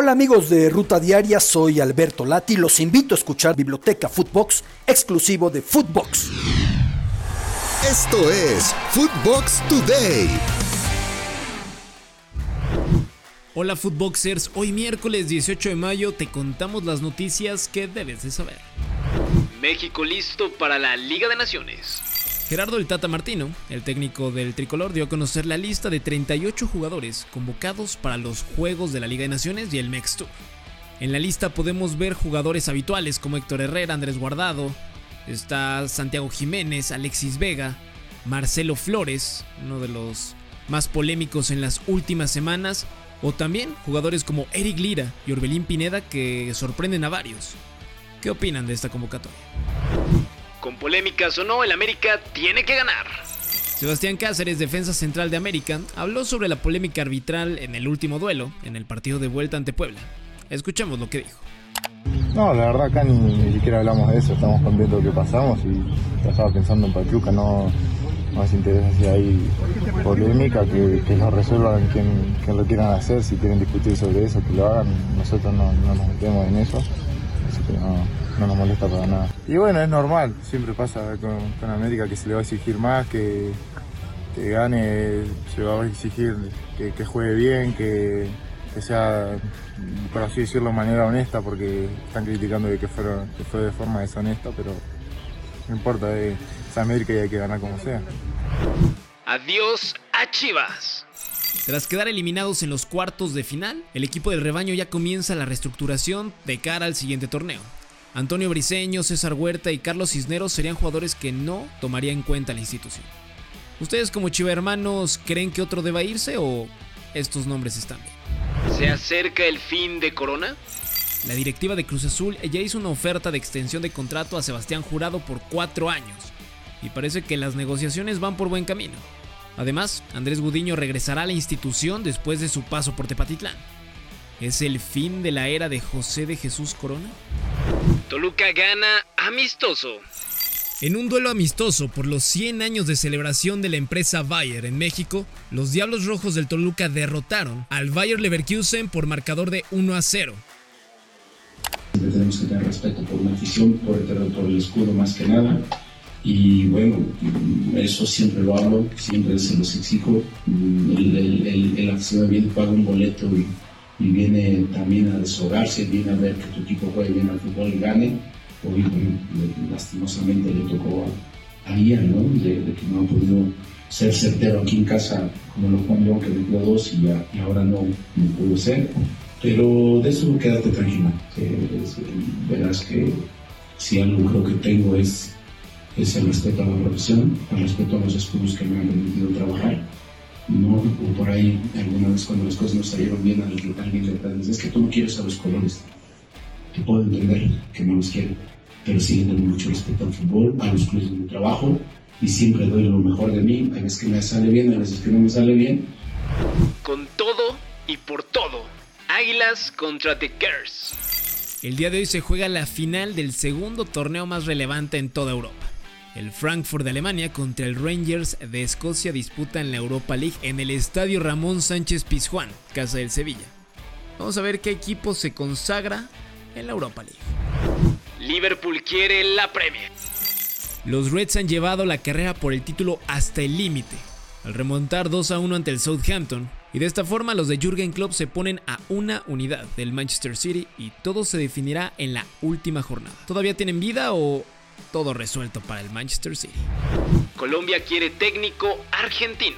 Hola amigos de Ruta Diaria, soy Alberto Lati. Los invito a escuchar Biblioteca Footbox, exclusivo de Footbox. Esto es Footbox Today. Hola Footboxers, hoy miércoles 18 de mayo te contamos las noticias que debes de saber. México listo para la Liga de Naciones. Gerardo el Tata Martino, el técnico del tricolor, dio a conocer la lista de 38 jugadores convocados para los Juegos de la Liga de Naciones y el MEX Tour. En la lista podemos ver jugadores habituales como Héctor Herrera, Andrés Guardado, está Santiago Jiménez, Alexis Vega, Marcelo Flores, uno de los más polémicos en las últimas semanas, o también jugadores como Eric Lira y Orbelín Pineda que sorprenden a varios. ¿Qué opinan de esta convocatoria? Con polémicas o no, el América tiene que ganar. Sebastián Cáceres, defensa central de América, habló sobre la polémica arbitral en el último duelo, en el partido de vuelta ante Puebla. Escuchemos lo que dijo. No, la verdad acá ni, siquiera hablamos de eso, estamos contentos que pasamos y estaba pensando en Pachuca, no nos interesa si hay polémica, que, que lo resuelvan quien, quien, lo quieran hacer, si quieren discutir sobre eso, que lo hagan, nosotros no, no nos metemos en eso, que no, no nos molesta para nada. Y bueno, es normal, siempre pasa con, América que se le va a exigir más, que, que gane, se va a exigir que, juegue bien, que, sea, por así decirlo, de manera honesta, porque están criticando de que, fueron, que fue de forma deshonesta, pero no importa, es América y hay que ganar como sea. Adiós a Chivas. Tras quedar eliminados en los cuartos de final, el equipo del rebaño ya comienza la reestructuración de cara al siguiente torneo. Antonio Briseño, César Huerta y Carlos Cisneros serían jugadores que no tomaría en cuenta la institución. ¿Ustedes como Chiva Hermanos creen que otro deba irse o estos nombres están bien? ¿Se acerca el fin de Corona? La directiva de Cruz Azul ya hizo una oferta de extensión de contrato a Sebastián Jurado por cuatro años y parece que las negociaciones van por buen camino. Además, Andrés Gudiño regresará a la institución después de su paso por Tepatitlán. ¿Es el fin de la era de José de Jesús Corona? Toluca gana amistoso. En un duelo amistoso por los 100 años de celebración de la empresa Bayer en México, los Diablos Rojos del Toluca derrotaron al Bayer Leverkusen por marcador de 1 a 0. tenemos que tener respeto por una afición, por el, por el escudo más que nada. Y bueno, eso siempre lo hablo, siempre se los exijo. El, el, el, el aficionado viene, paga un boleto y y viene también a deshogarse, viene a ver que tu equipo juegue bien al fútbol y gane. Hoy, lastimosamente, le tocó a, a Ian, ¿no? De, que no ha podido ser certero aquí en casa como lo Juan León, que metió dos y, y ahora no, no pudo ser. Pero de eso quédate tranquila, que verás que si algo creo que tengo es, es el respeto a la profesión, el respeto a los estudios que me han permitido trabajar ¿no? O por ahí, alguna vez cuando las cosas no salieron bien, alguien le dice, es que tú no quieres a los colores. Te puedo entender que no los quiero, pero sí tengo mucho respeto al fútbol, a los clubes de mi trabajo, y siempre doy lo mejor de mí. Hay veces que me sale bien, hay veces que no me sale bien. Con todo y por todo, Águilas contra The Girls. El día de hoy se juega la final del segundo torneo más relevante en toda Europa. El Frankfurt de Alemania contra el Rangers de Escocia disputan la Europa League en el estadio Ramón Sánchez Pizjuán, casa del Sevilla. Vamos a ver qué equipo se consagra en la Europa League. Liverpool quiere la Premier. Los Reds han llevado la carrera por el título hasta el límite, al remontar 2 a 1 ante el Southampton, y de esta forma los de Jürgen Klopp se ponen a una unidad del Manchester City y todo se definirá en la última jornada. ¿Todavía tienen vida o todo resuelto para el Manchester City. Colombia quiere técnico argentino.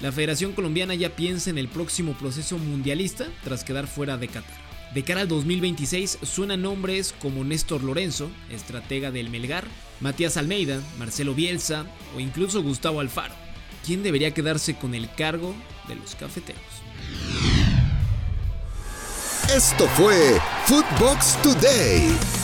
La Federación Colombiana ya piensa en el próximo proceso mundialista tras quedar fuera de Qatar. De cara al 2026 suenan nombres como Néstor Lorenzo, estratega del Melgar, Matías Almeida, Marcelo Bielsa o incluso Gustavo Alfaro. ¿Quién debería quedarse con el cargo de los cafeteros? Esto fue Footbox Today.